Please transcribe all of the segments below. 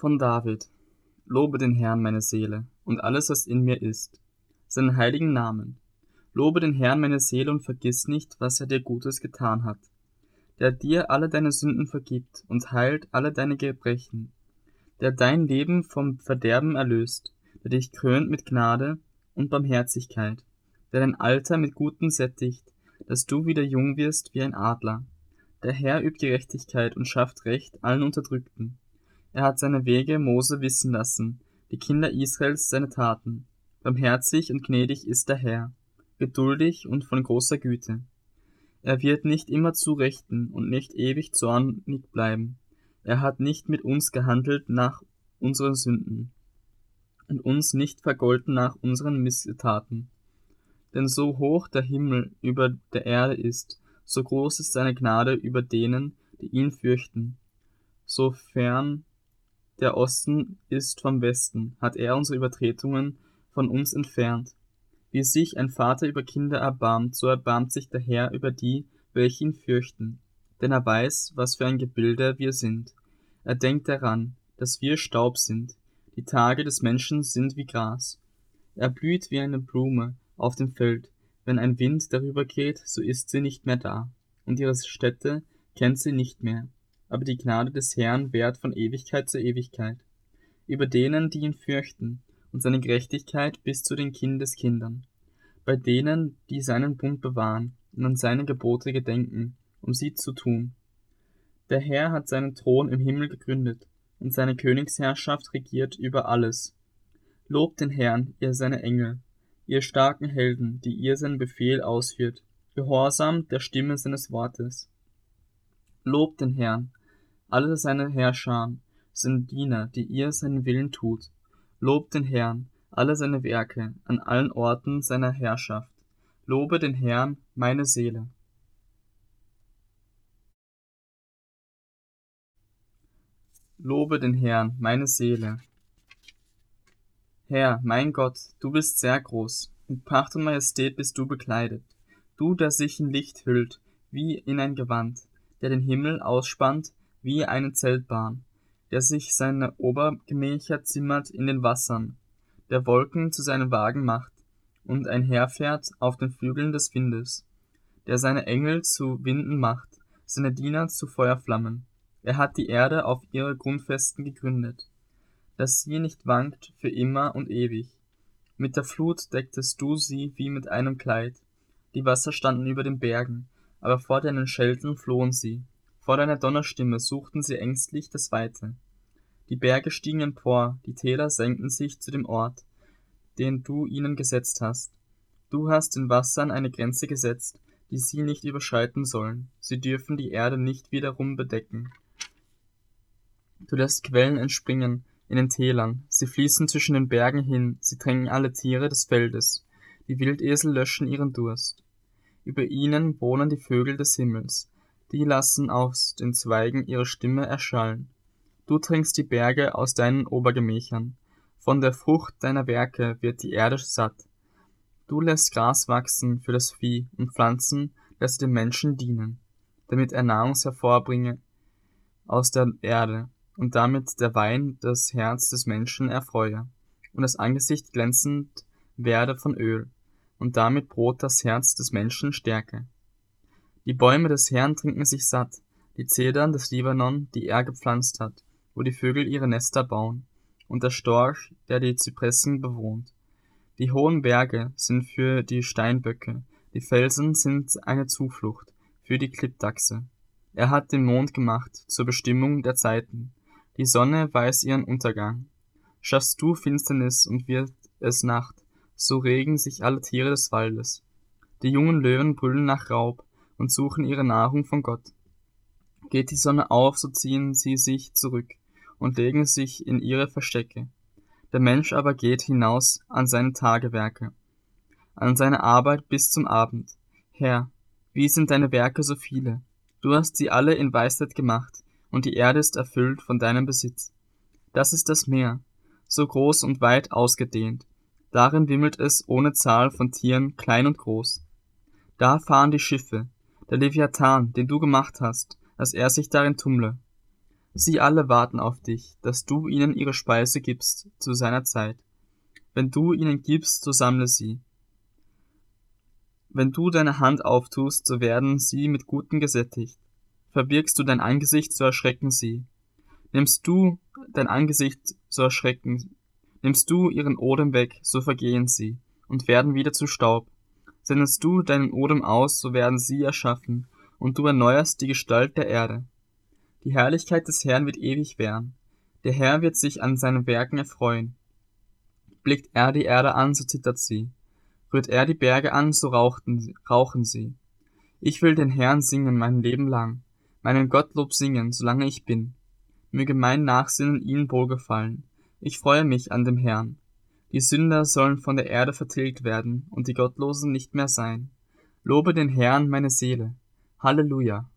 Von David. Lobe den Herrn, meine Seele, und alles, was in mir ist, seinen heiligen Namen. Lobe den Herrn, meine Seele, und vergiss nicht, was er dir Gutes getan hat. Der dir alle deine Sünden vergibt und heilt alle deine Gebrechen. Der dein Leben vom Verderben erlöst, der dich krönt mit Gnade und Barmherzigkeit, der dein Alter mit Guten sättigt, dass du wieder jung wirst wie ein Adler. Der Herr übt Gerechtigkeit und schafft Recht allen Unterdrückten. Er hat seine Wege Mose wissen lassen, die Kinder Israels seine Taten. Barmherzig und gnädig ist der Herr, geduldig und von großer Güte. Er wird nicht immer zurechten und nicht ewig zornig bleiben. Er hat nicht mit uns gehandelt nach unseren Sünden und uns nicht vergolten nach unseren Missetaten. Denn so hoch der Himmel über der Erde ist, so groß ist seine Gnade über denen, die ihn fürchten. So fern der Osten ist vom Westen, hat er unsere Übertretungen von uns entfernt. Wie sich ein Vater über Kinder erbarmt, so erbarmt sich der Herr über die, welche ihn fürchten. Denn er weiß, was für ein Gebilde wir sind. Er denkt daran, dass wir Staub sind. Die Tage des Menschen sind wie Gras. Er blüht wie eine Blume auf dem Feld. Wenn ein Wind darüber geht, so ist sie nicht mehr da. Und ihre Stätte kennt sie nicht mehr aber die Gnade des Herrn währt von Ewigkeit zu Ewigkeit, über denen, die ihn fürchten, und seine Gerechtigkeit bis zu den Kindeskindern, bei denen, die seinen Bund bewahren und an seine Gebote gedenken, um sie zu tun. Der Herr hat seinen Thron im Himmel gegründet, und seine Königsherrschaft regiert über alles. Lobt den Herrn, ihr seine Engel, ihr starken Helden, die ihr seinen Befehl ausführt, gehorsam der Stimme seines Wortes. Lobt den Herrn, alle seine Herrscher sind Diener, die ihr seinen Willen tut. Lobt den Herrn, alle seine Werke, an allen Orten seiner Herrschaft. Lobe den Herrn, meine Seele. Lobe den Herrn, meine Seele. Herr, mein Gott, du bist sehr groß, mit Pracht und Majestät bist du bekleidet. Du, der sich in Licht hüllt, wie in ein Gewand, der den Himmel ausspannt wie eine Zeltbahn, der sich seine Obergemächer zimmert in den Wassern, der Wolken zu seinem Wagen macht und einherfährt auf den Flügeln des Windes, der seine Engel zu Winden macht, seine Diener zu Feuerflammen. Er hat die Erde auf ihre Grundfesten gegründet, dass sie nicht wankt für immer und ewig. Mit der Flut decktest du sie wie mit einem Kleid. Die Wasser standen über den Bergen, aber vor deinen Schelten flohen sie. Vor deiner Donnerstimme suchten sie ängstlich das Weite. Die Berge stiegen empor, die Täler senkten sich zu dem Ort, den du ihnen gesetzt hast. Du hast den Wassern eine Grenze gesetzt, die sie nicht überschreiten sollen. Sie dürfen die Erde nicht wiederum bedecken. Du lässt Quellen entspringen in den Tälern, sie fließen zwischen den Bergen hin, sie drängen alle Tiere des Feldes. Die Wildesel löschen ihren Durst. Über ihnen wohnen die Vögel des Himmels, die lassen aus den Zweigen ihre Stimme erschallen. Du trinkst die Berge aus deinen Obergemächern. Von der Frucht deiner Werke wird die Erde satt. Du lässt Gras wachsen für das Vieh und Pflanzen lässt dem Menschen dienen, damit er Nahrung hervorbringe aus der Erde und damit der Wein das Herz des Menschen erfreue und das Angesicht glänzend werde von Öl und damit Brot das Herz des Menschen stärke. Die Bäume des Herrn trinken sich satt, die Zedern des Libanon, die er gepflanzt hat, wo die Vögel ihre Nester bauen, und der Storch, der die Zypressen bewohnt. Die hohen Berge sind für die Steinböcke, die Felsen sind eine Zuflucht für die Klippdachse. Er hat den Mond gemacht zur Bestimmung der Zeiten. Die Sonne weiß ihren Untergang. Schaffst du Finsternis und wird es Nacht, so regen sich alle Tiere des Waldes. Die jungen Löwen brüllen nach Raub, und suchen ihre Nahrung von Gott. Geht die Sonne auf, so ziehen sie sich zurück und legen sich in ihre Verstecke. Der Mensch aber geht hinaus an seine Tagewerke, an seine Arbeit bis zum Abend. Herr, wie sind deine Werke so viele? Du hast sie alle in Weisheit gemacht, und die Erde ist erfüllt von deinem Besitz. Das ist das Meer, so groß und weit ausgedehnt. Darin wimmelt es ohne Zahl von Tieren, klein und groß. Da fahren die Schiffe, der Leviathan, den du gemacht hast, dass er sich darin tummle. Sie alle warten auf dich, dass du ihnen ihre Speise gibst zu seiner Zeit. Wenn du ihnen gibst, so sammle sie. Wenn du deine Hand auftust, so werden sie mit Guten gesättigt. Verbirgst du dein Angesicht, so erschrecken sie. Nimmst du dein Angesicht, so erschrecken. Nimmst du ihren Odem weg, so vergehen sie und werden wieder zu Staub. Sendest du deinen Odem aus, so werden sie erschaffen, und du erneuerst die Gestalt der Erde. Die Herrlichkeit des Herrn wird ewig währen. Der Herr wird sich an seinen Werken erfreuen. Blickt er die Erde an, so zittert sie. Rührt er die Berge an, so rauchten, rauchen sie. Ich will den Herrn singen mein Leben lang, meinen Gottlob singen, solange ich bin. Möge mein Nachsinnen ihnen wohlgefallen. Ich freue mich an dem Herrn. Die Sünder sollen von der Erde vertilgt werden und die Gottlosen nicht mehr sein. Lobe den Herrn, meine Seele. Halleluja.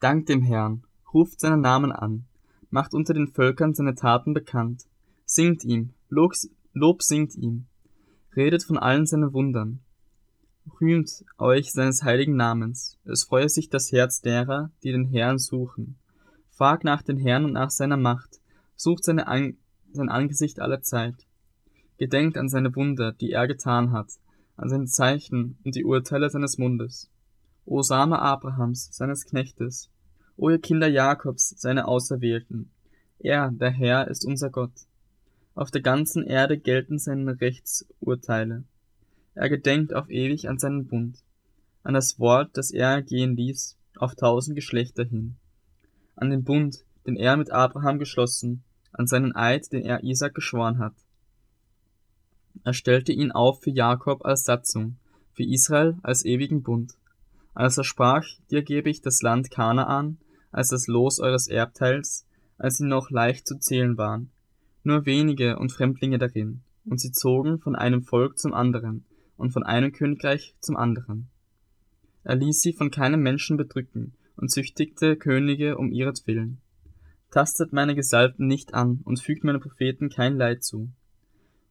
Dankt dem Herrn, ruft seinen Namen an, macht unter den Völkern seine Taten bekannt, singt ihm, Lob singt ihm, redet von allen seinen Wundern, rühmt euch seines heiligen Namens, es freue sich das Herz derer, die den Herrn suchen. Fragt nach den Herrn und nach seiner Macht, sucht seine An sein Angesicht aller Zeit. Gedenkt an seine Wunder, die er getan hat, an seine Zeichen und die Urteile seines Mundes. O Same Abrahams, seines Knechtes, O ihr Kinder Jakobs, seine Auserwählten, er, der Herr, ist unser Gott. Auf der ganzen Erde gelten seine Rechtsurteile. Er gedenkt auf ewig an seinen Bund, an das Wort, das er gehen ließ, auf tausend Geschlechter hin, an den Bund, den er mit Abraham geschlossen, an seinen Eid, den er Isaac geschworen hat. Er stellte ihn auf für Jakob als Satzung, für Israel als ewigen Bund. Als er sprach, dir gebe ich das Land Kanaan, als das Los eures Erbteils, als sie noch leicht zu zählen waren, nur wenige und Fremdlinge darin, und sie zogen von einem Volk zum anderen und von einem Königreich zum anderen. Er ließ sie von keinem Menschen bedrücken und züchtigte Könige um ihretwillen. Tastet meine Gesalbten nicht an und fügt meinen Propheten kein Leid zu.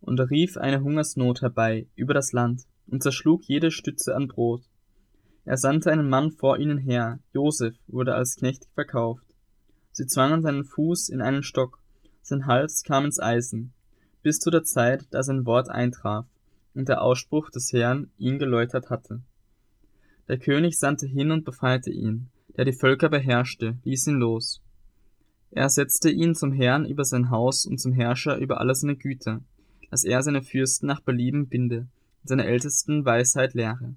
Und er rief eine Hungersnot herbei über das Land und zerschlug jede Stütze an Brot er sandte einen Mann vor ihnen her, Josef wurde als Knecht verkauft. Sie zwangen seinen Fuß in einen Stock, sein Hals kam ins Eisen, bis zu der Zeit, da sein Wort eintraf und der Ausspruch des Herrn ihn geläutert hatte. Der König sandte hin und befreite ihn, der die Völker beherrschte, ließ ihn los. Er setzte ihn zum Herrn über sein Haus und zum Herrscher über alle seine Güter, dass er seine Fürsten nach Belieben binde und seine Ältesten Weisheit lehre.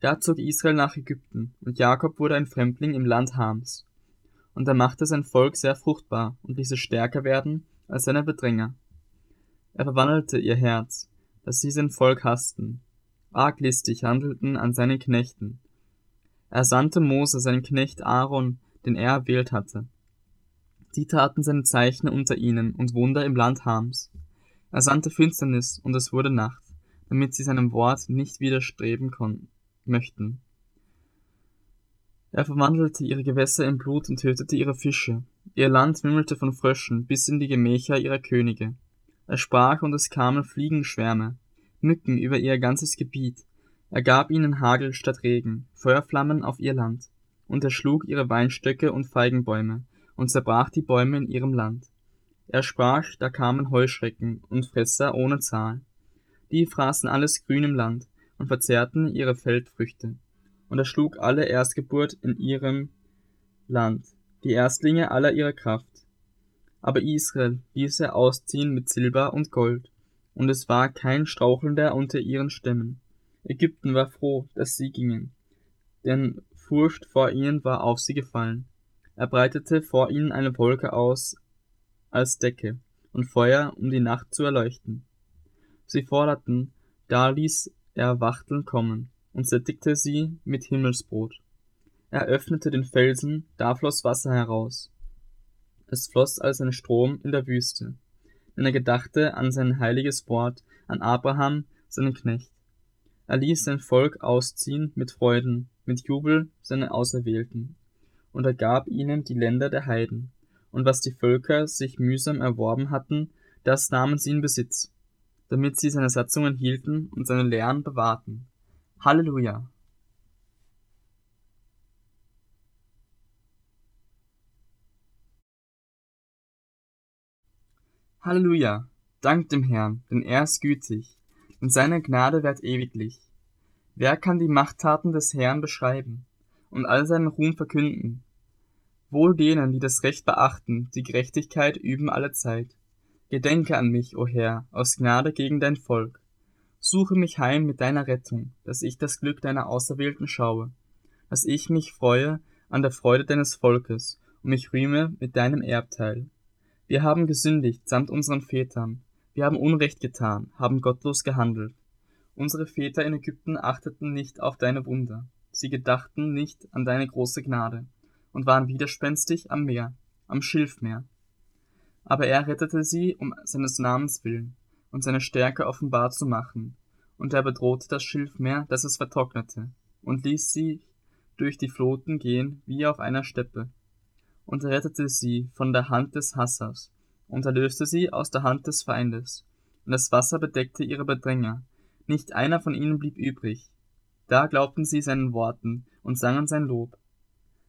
Da zog Israel nach Ägypten, und Jakob wurde ein Fremdling im Land Hams. Und er machte sein Volk sehr fruchtbar und ließ es stärker werden als seine Bedränger. Er verwandelte ihr Herz, dass sie sein Volk hassten, arglistig handelten an seinen Knechten. Er sandte Mose, seinen Knecht Aaron, den er erwählt hatte. Die taten seine Zeichen unter ihnen und Wunder im Land Hams. Er sandte Finsternis, und es wurde Nacht, damit sie seinem Wort nicht widerstreben konnten möchten. Er verwandelte ihre Gewässer in Blut und tötete ihre Fische. Ihr Land wimmelte von Fröschen bis in die Gemächer ihrer Könige. Er sprach und es kamen Fliegenschwärme, Mücken über ihr ganzes Gebiet. Er gab ihnen Hagel statt Regen, Feuerflammen auf ihr Land. Und er schlug ihre Weinstöcke und Feigenbäume und zerbrach die Bäume in ihrem Land. Er sprach, da kamen Heuschrecken und Fresser ohne Zahl. Die fraßen alles Grün im Land, und verzehrten ihre Feldfrüchte. Und er schlug alle Erstgeburt in ihrem Land, die Erstlinge aller ihrer Kraft. Aber Israel ließ er ausziehen mit Silber und Gold, und es war kein Strauchelnder unter ihren Stämmen. Ägypten war froh, dass sie gingen, denn Furcht vor ihnen war auf sie gefallen. Er breitete vor ihnen eine Wolke aus als Decke und Feuer, um die Nacht zu erleuchten. Sie forderten, da ließ er Wachteln kommen und sättigte sie mit Himmelsbrot. Er öffnete den Felsen, da floss Wasser heraus. Es floss als ein Strom in der Wüste, denn er gedachte an sein heiliges Wort, an Abraham, seinen Knecht. Er ließ sein Volk ausziehen mit Freuden, mit Jubel seine Auserwählten. Und er gab ihnen die Länder der Heiden. Und was die Völker sich mühsam erworben hatten, das nahmen sie in Besitz damit sie seine Satzungen hielten und seine Lehren bewahrten. Halleluja! Halleluja! Dank dem Herrn, denn er ist gütig, und seine Gnade währt ewiglich. Wer kann die Machttaten des Herrn beschreiben und all seinen Ruhm verkünden? Wohl denen, die das Recht beachten, die Gerechtigkeit üben alle Zeit. Gedenke an mich, o Herr, aus Gnade gegen dein Volk. Suche mich heim mit deiner Rettung, dass ich das Glück deiner Auserwählten schaue, dass ich mich freue an der Freude deines Volkes und mich rühme mit deinem Erbteil. Wir haben gesündigt samt unseren Vätern. Wir haben Unrecht getan, haben gottlos gehandelt. Unsere Väter in Ägypten achteten nicht auf deine Wunder. Sie gedachten nicht an deine große Gnade und waren widerspenstig am Meer, am Schilfmeer. Aber er rettete sie um seines Namens willen und seine Stärke offenbar zu machen. Und er bedrohte das Schilfmeer, dass es vertrocknete, und ließ sie durch die Floten gehen wie auf einer Steppe und rettete sie von der Hand des Hassers und erlöste sie aus der Hand des Feindes. Und das Wasser bedeckte ihre Bedränger. Nicht einer von ihnen blieb übrig. Da glaubten sie seinen Worten und sangen sein Lob.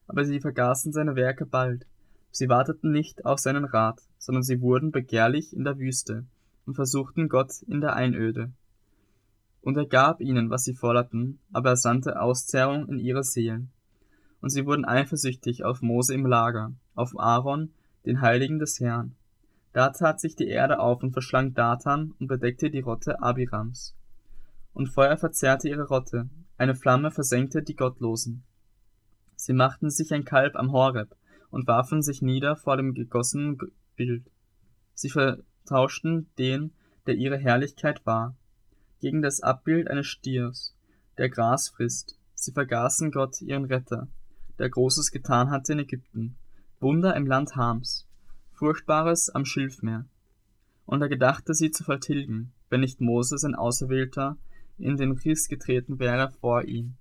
Aber sie vergaßen seine Werke bald. Sie warteten nicht auf seinen Rat, sondern sie wurden begehrlich in der Wüste und versuchten Gott in der Einöde. Und er gab ihnen, was sie forderten, aber er sandte Auszehrung in ihre Seelen und sie wurden eifersüchtig auf Mose im Lager, auf Aaron, den Heiligen des Herrn. Da tat sich die Erde auf und verschlang Datan und bedeckte die Rotte Abirams. Und Feuer verzehrte ihre Rotte, eine Flamme versenkte die Gottlosen. Sie machten sich ein Kalb am Horeb und warfen sich nieder vor dem gegossenen Bild. Sie vertauschten den, der ihre Herrlichkeit war, gegen das Abbild eines Stiers, der Gras frisst. Sie vergaßen Gott, ihren Retter, der Großes getan hatte in Ägypten, Wunder im Land Hams, Furchtbares am Schilfmeer. Und er gedachte sie zu vertilgen, wenn nicht Moses ein Auserwählter in den Riss getreten wäre vor ihm,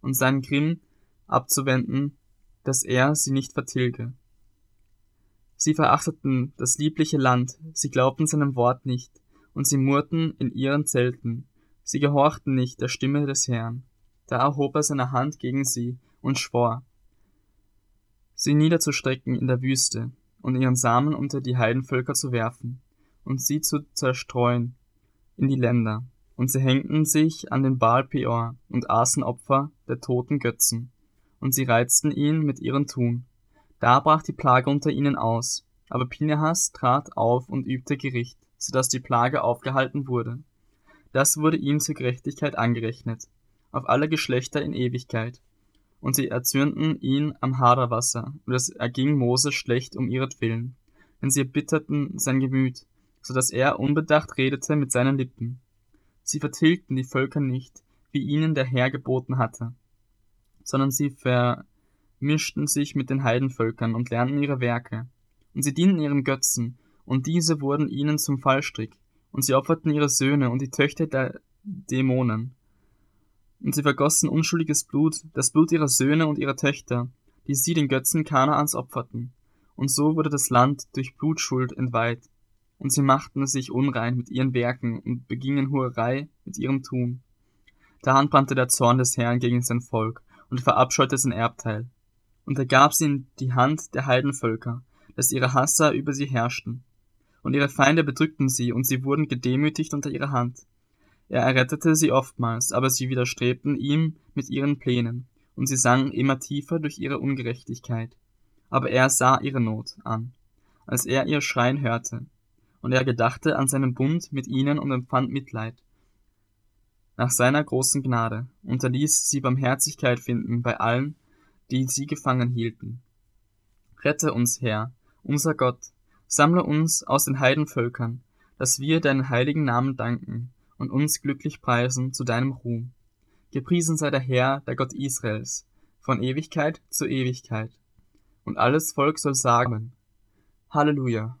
und seinen Grimm abzuwenden, dass er sie nicht vertilge. Sie verachteten das liebliche Land, sie glaubten seinem Wort nicht, und sie murrten in ihren Zelten, sie gehorchten nicht der Stimme des Herrn. Da erhob er seine Hand gegen sie und schwor, sie niederzustrecken in der Wüste und ihren Samen unter die Heidenvölker zu werfen und sie zu zerstreuen in die Länder. Und sie hängten sich an den Baal Peor und aßen Opfer der toten Götzen. Und sie reizten ihn mit ihren Tun. Da brach die Plage unter ihnen aus. Aber Pinehas trat auf und übte Gericht, so dass die Plage aufgehalten wurde. Das wurde ihm zur Gerechtigkeit angerechnet, auf alle Geschlechter in Ewigkeit und sie erzürnten ihn am Haderwasser, und es erging Mose schlecht um ihretwillen, denn sie erbitterten sein Gemüt, so dass er unbedacht redete mit seinen Lippen. Sie vertilgten die Völker nicht, wie ihnen der Herr geboten hatte, sondern sie vermischten sich mit den Heidenvölkern und lernten ihre Werke. Und sie dienten ihren Götzen, und diese wurden ihnen zum Fallstrick, und sie opferten ihre Söhne und die Töchter der Dämonen und sie vergossen unschuldiges Blut, das Blut ihrer Söhne und ihrer Töchter, die sie den Götzen Kanaans opferten. Und so wurde das Land durch Blutschuld entweiht. Und sie machten sich unrein mit ihren Werken und begingen Hurerei mit ihrem Tun. Da brannte der Zorn des Herrn gegen sein Volk und verabscheute sein Erbteil. Und er gab sie in die Hand der Heidenvölker, dass ihre Hasser über sie herrschten. Und ihre Feinde bedrückten sie, und sie wurden gedemütigt unter ihrer Hand. Er errettete sie oftmals, aber sie widerstrebten ihm mit ihren Plänen, und sie sanken immer tiefer durch ihre Ungerechtigkeit. Aber er sah ihre Not an, als er ihr Schreien hörte, und er gedachte an seinen Bund mit ihnen und empfand Mitleid. Nach seiner großen Gnade, und er ließ sie Barmherzigkeit finden bei allen, die sie gefangen hielten. Rette uns, Herr, unser Gott, sammle uns aus den Heidenvölkern, dass wir deinen heiligen Namen danken und uns glücklich preisen zu deinem Ruhm. Gepriesen sei der Herr, der Gott Israels, von Ewigkeit zu Ewigkeit. Und alles Volk soll sagen, Halleluja.